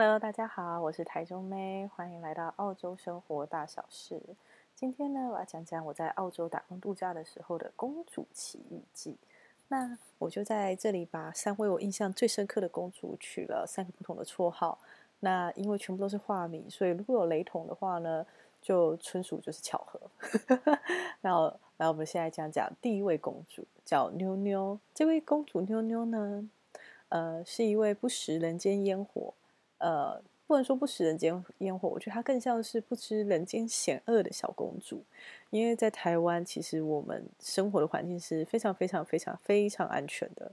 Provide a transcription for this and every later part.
Hello，大家好，我是台中妹，欢迎来到澳洲生活大小事。今天呢，我要讲讲我在澳洲打工度假的时候的公主奇遇记。那我就在这里把三位我印象最深刻的公主取了三个不同的绰号。那因为全部都是化名，所以如果有雷同的话呢，就纯属就是巧合。然后，来我们现在讲讲第一位公主，叫妞妞。这位公主妞妞呢，呃，是一位不食人间烟火。呃，不能说不食人间烟火，我觉得她更像是不知人间险恶的小公主。因为在台湾，其实我们生活的环境是非常非常非常非常安全的。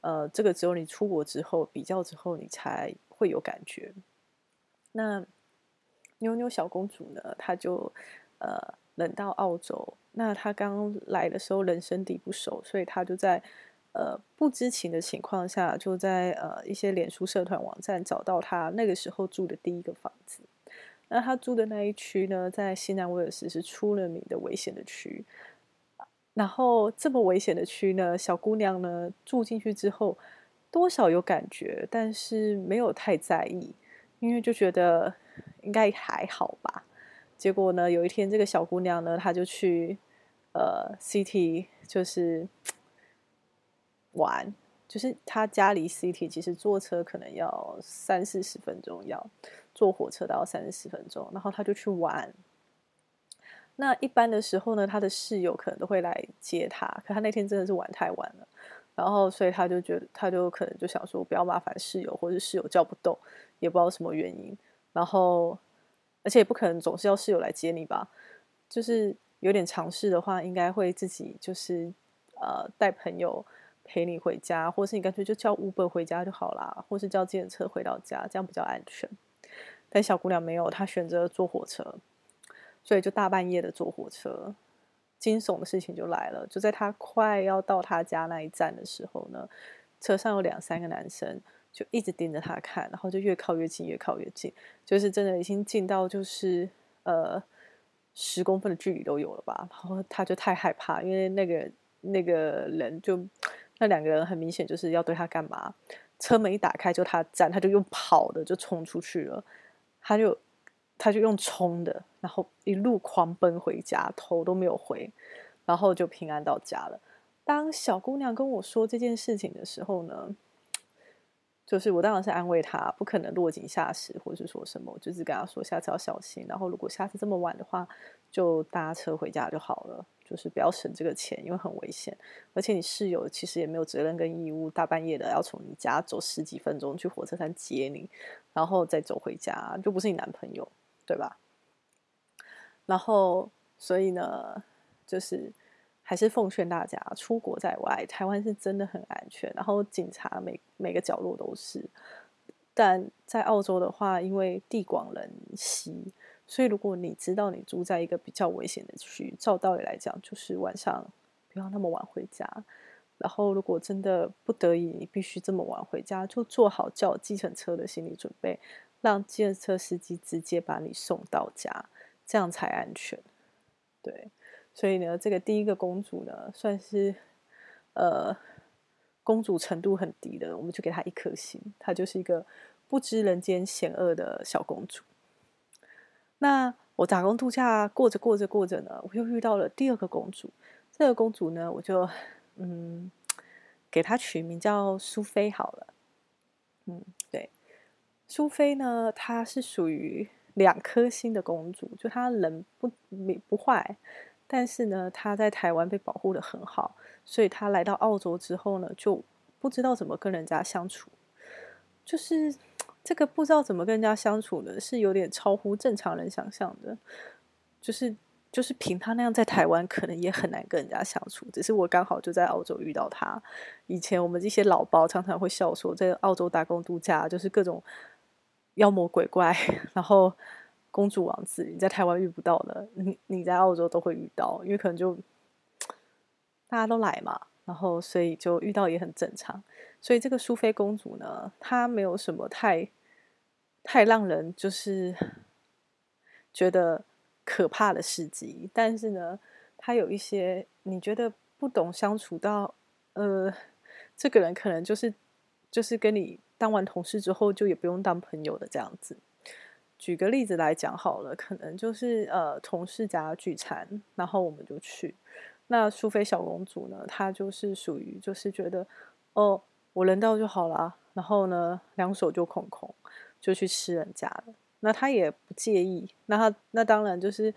呃，这个只有你出国之后比较之后，你才会有感觉。那妞妞小公主呢，她就呃人到澳洲，那她刚来的时候人生地不熟，所以她就在。呃，不知情的情况下，就在呃一些脸书社团网站找到他那个时候住的第一个房子。那他住的那一区呢，在新南威尔士是出了名的危险的区。然后这么危险的区呢，小姑娘呢住进去之后，多少有感觉，但是没有太在意，因为就觉得应该还好吧。结果呢，有一天这个小姑娘呢，她就去呃 City，就是。玩，就是他家离 City 其实坐车可能要三四十分钟，要坐火车都要三四十分钟。然后他就去玩。那一般的时候呢，他的室友可能都会来接他，可他那天真的是玩太晚了，然后所以他就觉得，他就可能就想说不要麻烦室友，或者室友叫不动，也不知道什么原因。然后而且也不可能总是要室友来接你吧，就是有点尝试的话，应该会自己就是呃带朋友。陪你回家，或是你干脆就叫 Uber 回家就好啦，或是叫计程车回到家，这样比较安全。但小姑娘没有，她选择坐火车，所以就大半夜的坐火车。惊悚的事情就来了，就在她快要到她家那一站的时候呢，车上有两三个男生就一直盯着她看，然后就越靠越近，越靠越近，就是真的已经近到就是呃十公分的距离都有了吧。然后她就太害怕，因为那个那个人就。那两个人很明显就是要对他干嘛？车门一打开就他站，他就用跑的就冲出去了。他就他就用冲的，然后一路狂奔回家，头都没有回，然后就平安到家了。当小姑娘跟我说这件事情的时候呢，就是我当然是安慰她，不可能落井下石，或是说什么，我就是跟她说下次要小心。然后如果下次这么晚的话，就搭车回家就好了，就是不要省这个钱，因为很危险。而且你室友其实也没有责任跟义务，大半夜的要从你家走十几分钟去火车站接你，然后再走回家，就不是你男朋友，对吧？然后所以呢，就是。还是奉劝大家，出国在外，台湾是真的很安全。然后警察每每个角落都是，但在澳洲的话，因为地广人稀，所以如果你知道你住在一个比较危险的区，照道理来讲，就是晚上不要那么晚回家。然后如果真的不得已，你必须这么晚回家，就做好叫计程车的心理准备，让计程车司机直接把你送到家，这样才安全。对。所以呢，这个第一个公主呢，算是呃公主程度很低的，我们就给她一颗星。她就是一个不知人间险恶的小公主。那我打工度假过着过着过着呢，我又遇到了第二个公主。这个公主呢，我就嗯给她取名叫苏菲好了。嗯，对，苏菲呢，她是属于两颗星的公主，就她人不不不坏。但是呢，她在台湾被保护得很好，所以她来到澳洲之后呢，就不知道怎么跟人家相处。就是这个不知道怎么跟人家相处呢，是有点超乎正常人想象的。就是就是凭他那样在台湾，可能也很难跟人家相处。只是我刚好就在澳洲遇到他。以前我们这些老包常常会笑说，在澳洲打工度假就是各种妖魔鬼怪，然后。公主王子，你在台湾遇不到的，你你在澳洲都会遇到，因为可能就 大家都来嘛，然后所以就遇到也很正常。所以这个苏菲公主呢，她没有什么太太让人就是 觉得可怕的事迹，但是呢，她有一些你觉得不懂相处到，呃，这个人可能就是就是跟你。当完同事之后就也不用当朋友的这样子。举个例子来讲好了，可能就是呃同事家聚餐，然后我们就去。那苏菲小公主呢，她就是属于就是觉得哦，我人到就好了，然后呢两手就空空就去吃人家了。那她也不介意，那她那当然就是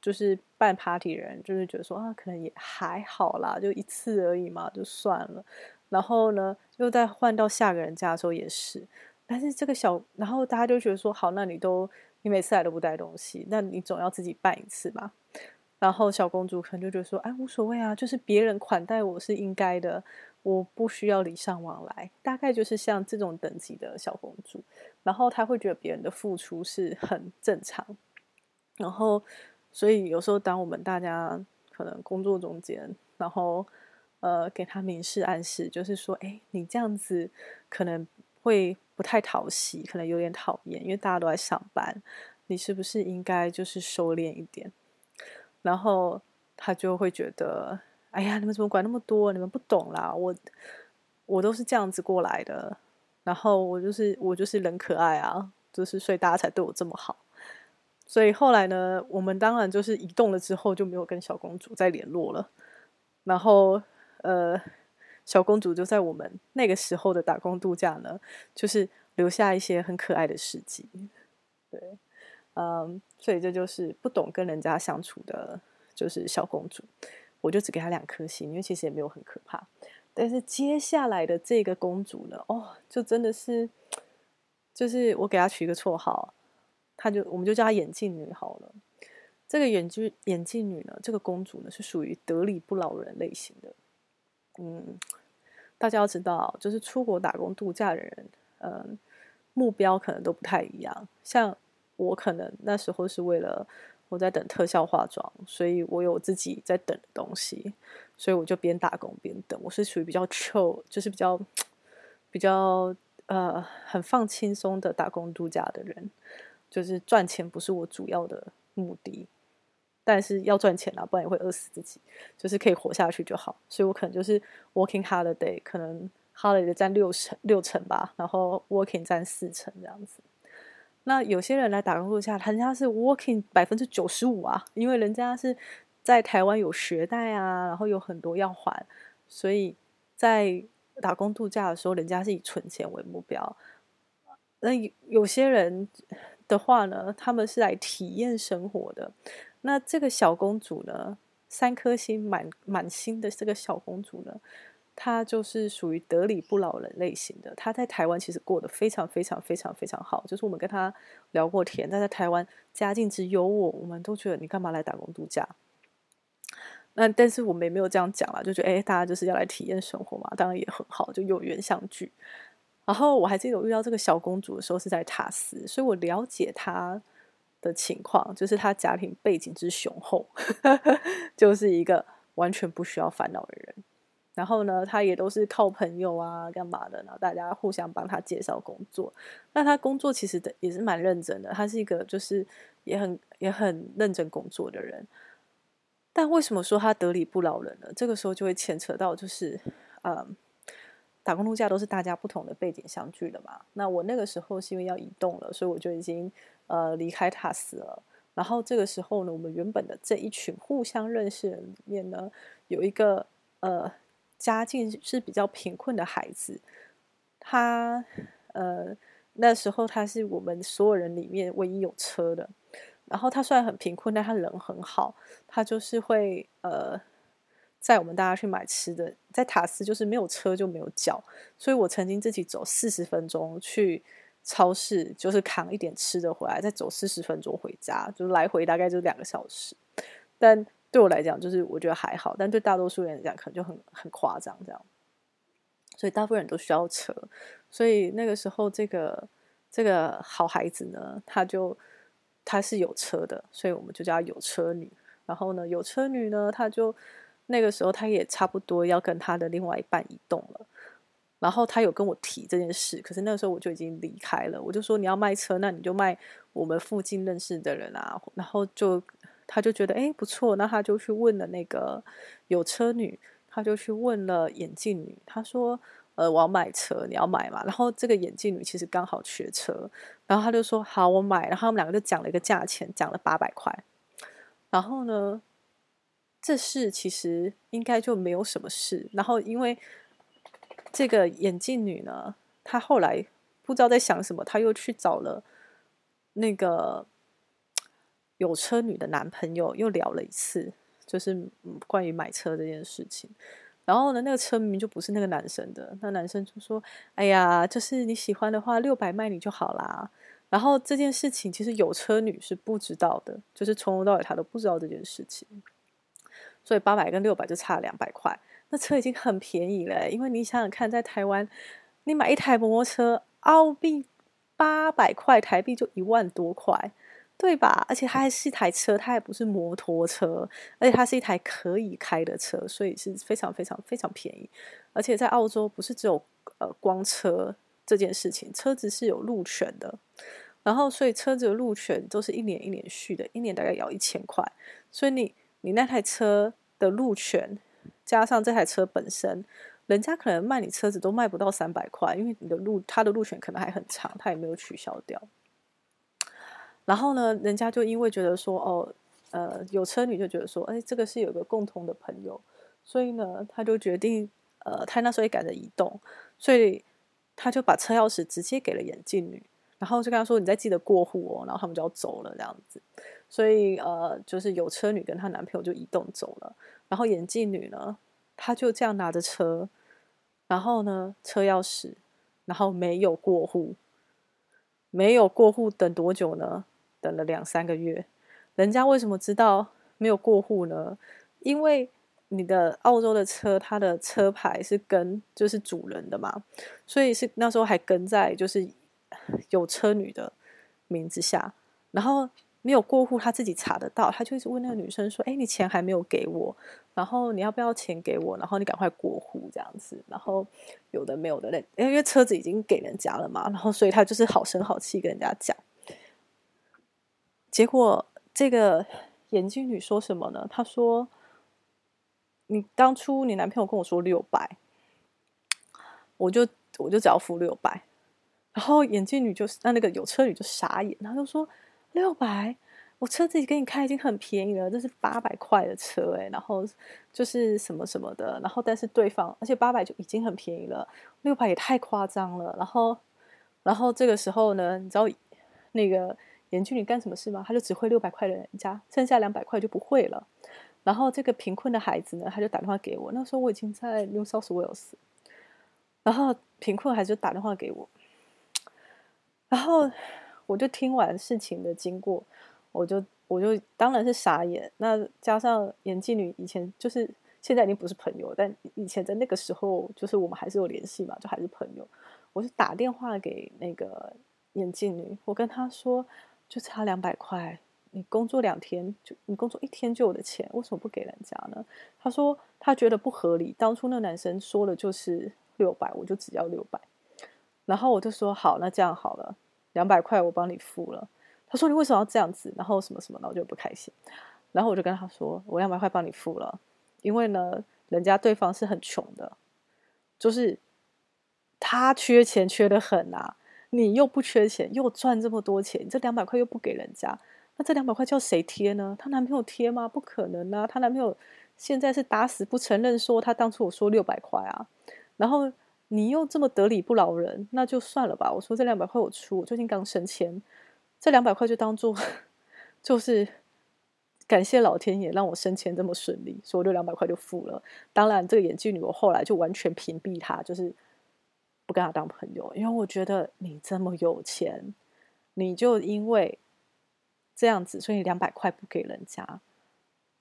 就是办 party 人就是觉得说啊，可能也还好啦，就一次而已嘛，就算了。然后呢，又再换到下个人家的时候也是。但是这个小，然后大家就觉得说，好，那你都你每次来都不带东西，那你总要自己办一次吧。然后小公主可能就觉得说，哎，无所谓啊，就是别人款待我是应该的，我不需要礼尚往来。大概就是像这种等级的小公主，然后她会觉得别人的付出是很正常。然后，所以有时候当我们大家可能工作中间，然后呃给她明示暗示，就是说，哎，你这样子可能会。不太讨喜，可能有点讨厌，因为大家都在上班，你是不是应该就是收敛一点？然后他就会觉得，哎呀，你们怎么管那么多？你们不懂啦，我我都是这样子过来的，然后我就是我就是人可爱啊，就是所以大家才对我这么好。所以后来呢，我们当然就是移动了之后就没有跟小公主再联络了，然后呃。小公主就在我们那个时候的打工度假呢，就是留下一些很可爱的事迹。对，嗯，所以这就是不懂跟人家相处的，就是小公主。我就只给她两颗星，因为其实也没有很可怕。但是接下来的这个公主呢，哦，就真的是，就是我给她取一个绰号，她就我们就叫她眼镜女好了。这个眼镜眼镜女呢，这个公主呢，是属于得理不饶人类型的。嗯，大家要知道，就是出国打工度假的人，嗯，目标可能都不太一样。像我可能那时候是为了我在等特效化妆，所以我有自己在等的东西，所以我就边打工边等。我是属于比较 chill，就是比较比较呃很放轻松的打工度假的人，就是赚钱不是我主要的目的。但是要赚钱啊，不然也会饿死自己。就是可以活下去就好，所以我可能就是 working holiday，可能 holiday 占六成六成吧，然后 working 占四成这样子。那有些人来打工度假，人家是 working 百分之九十五啊，因为人家是在台湾有学贷啊，然后有很多要还，所以在打工度假的时候，人家是以存钱为目标。那有些人的话呢，他们是来体验生活的。那这个小公主呢，三颗星满满星的这个小公主呢，她就是属于得理不饶人类型的。她在台湾其实过得非常非常非常非常好，就是我们跟她聊过天，但在台湾家境之优渥，我们都觉得你干嘛来打工度假？那但是我们也没有这样讲啦，就觉得哎，大家就是要来体验生活嘛，当然也很好，就有缘相聚。然后我还记得我遇到这个小公主的时候是在塔斯，所以我了解她。的情况就是他家庭背景之雄厚，就是一个完全不需要烦恼的人。然后呢，他也都是靠朋友啊，干嘛的？然后大家互相帮他介绍工作。那他工作其实也是蛮认真的，他是一个就是也很也很认真工作的人。但为什么说他得理不饶人呢？这个时候就会牵扯到就是，嗯，打工度假都是大家不同的背景相聚的嘛。那我那个时候是因为要移动了，所以我就已经。呃，离开塔斯了。然后这个时候呢，我们原本的这一群互相认识人里面呢，有一个呃家境是比较贫困的孩子。他呃那时候他是我们所有人里面唯一有车的。然后他虽然很贫困，但他人很好。他就是会呃载我们大家去买吃的。在塔斯就是没有车就没有脚，所以我曾经自己走四十分钟去。超市就是扛一点吃的回来，再走四十分钟回家，就来回大概就两个小时。但对我来讲，就是我觉得还好，但对大多数人来讲，可能就很很夸张这样。所以大部分人都需要车，所以那个时候，这个这个好孩子呢，他就他是有车的，所以我们就叫他有车女。然后呢，有车女呢，他就那个时候他也差不多要跟他的另外一半移动了。然后他有跟我提这件事，可是那个时候我就已经离开了。我就说，你要卖车，那你就卖我们附近认识的人啊。然后就他就觉得哎不错，那他就去问了那个有车女，他就去问了眼镜女。他说呃，我要买车，你要买嘛？然后这个眼镜女其实刚好缺车，然后他就说好，我买。然后他们两个就讲了一个价钱，讲了八百块。然后呢，这事其实应该就没有什么事。然后因为这个眼镜女呢，她后来不知道在想什么，她又去找了那个有车女的男朋友，又聊了一次，就是关于买车这件事情。然后呢，那个车明明就不是那个男生的，那男生就说：“哎呀，就是你喜欢的话，六百卖你就好啦。”然后这件事情其实有车女是不知道的，就是从头到尾她都不知道这件事情。所以八百跟六百就差两百块，那车已经很便宜了。因为你想想看，在台湾，你买一台摩托车，澳币八百块，台币就一万多块。对吧？而且它还是一台车，它还不是摩托车，而且它是一台可以开的车，所以是非常非常非常便宜。而且在澳洲不是只有呃光车这件事情，车子是有路权的，然后所以车子的路权都是一年一年续的，一年大概要一千块。所以你你那台车的路权加上这台车本身，人家可能卖你车子都卖不到三百块，因为你的路它的路权可能还很长，它也没有取消掉。然后呢，人家就因为觉得说，哦，呃，有车女就觉得说，哎，这个是有个共同的朋友，所以呢，他就决定，呃，他那时候也赶着移动，所以他就把车钥匙直接给了眼镜女，然后就跟他说，你再记得过户哦，然后他们就要走了这样子，所以呃，就是有车女跟她男朋友就移动走了，然后眼镜女呢，她就这样拿着车，然后呢，车钥匙，然后没有过户，没有过户，等多久呢？等了两三个月，人家为什么知道没有过户呢？因为你的澳洲的车，它的车牌是跟就是主人的嘛，所以是那时候还跟在就是有车女的名字下，然后没有过户，他自己查得到，他就一直问那个女生说：“哎，你钱还没有给我，然后你要不要钱给我？然后你赶快过户这样子。”然后有的没有的，那因为车子已经给人家了嘛，然后所以他就是好声好气跟人家讲。结果这个眼镜女说什么呢？她说：“你当初你男朋友跟我说六百，我就我就只要付六百。”然后眼镜女就那那个有车女就傻眼，她就说：“六百，我车自己给你开已经很便宜了，这是八百块的车诶，然后就是什么什么的，然后但是对方而且八百就已经很便宜了，六百也太夸张了。然后然后这个时候呢，你知道那个。”眼镜女干什么事吗？他就只会六百块的人家，剩下两百块就不会了。然后这个贫困的孩子呢，他就打电话给我。那时候我已经在 New South Wales，然后贫困孩子打电话给我，然后我就听完事情的经过，我就我就当然是傻眼。那加上眼镜女以前就是现在已经不是朋友，但以前在那个时候就是我们还是有联系嘛，就还是朋友。我就打电话给那个眼镜女，我跟她说。就差两百块，你工作两天就你工作一天就有的钱，为什么不给人家呢？他说他觉得不合理，当初那男生说的就是六百，我就只要六百。然后我就说好，那这样好了，两百块我帮你付了。他说你为什么要这样子？然后什么什么，然后我就不开心。然后我就跟他说，我两百块帮你付了，因为呢，人家对方是很穷的，就是他缺钱缺得很啊。你又不缺钱，又赚这么多钱，你这两百块又不给人家，那这两百块叫谁贴呢？她男朋友贴吗？不可能啊！她男朋友现在是打死不承认说他当初我说六百块啊，然后你又这么得理不饶人，那就算了吧。我说这两百块我出，我最近刚升迁，这两百块就当做 就是感谢老天爷让我升迁这么顺利，所以我就两百块就付了。当然，这个眼镜女我后来就完全屏蔽她，就是。不跟他当朋友，因为我觉得你这么有钱，你就因为这样子，所以两百块不给人家，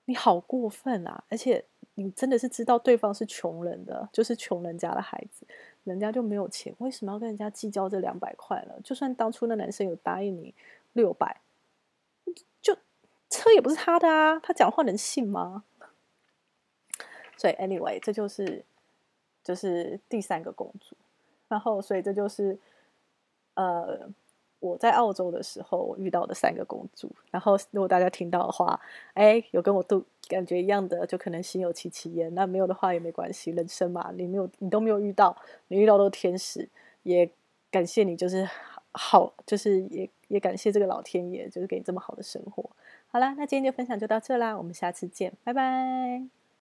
你好过分啊！而且你真的是知道对方是穷人的，就是穷人家的孩子，人家就没有钱，为什么要跟人家计较这两百块呢？就算当初那男生有答应你六百，就车也不是他的啊，他讲话能信吗？所以 anyway，这就是就是第三个公主。然后，所以这就是，呃，我在澳洲的时候我遇到的三个公主。然后，如果大家听到的话，哎，有跟我度感觉一样的，就可能心有戚戚焉。那没有的话也没关系，人生嘛，你没有，你都没有遇到，你遇到都是天使，也感谢你，就是好，就是也也感谢这个老天爷，就是给你这么好的生活。好啦，那今天就分享就到这啦，我们下次见，拜拜。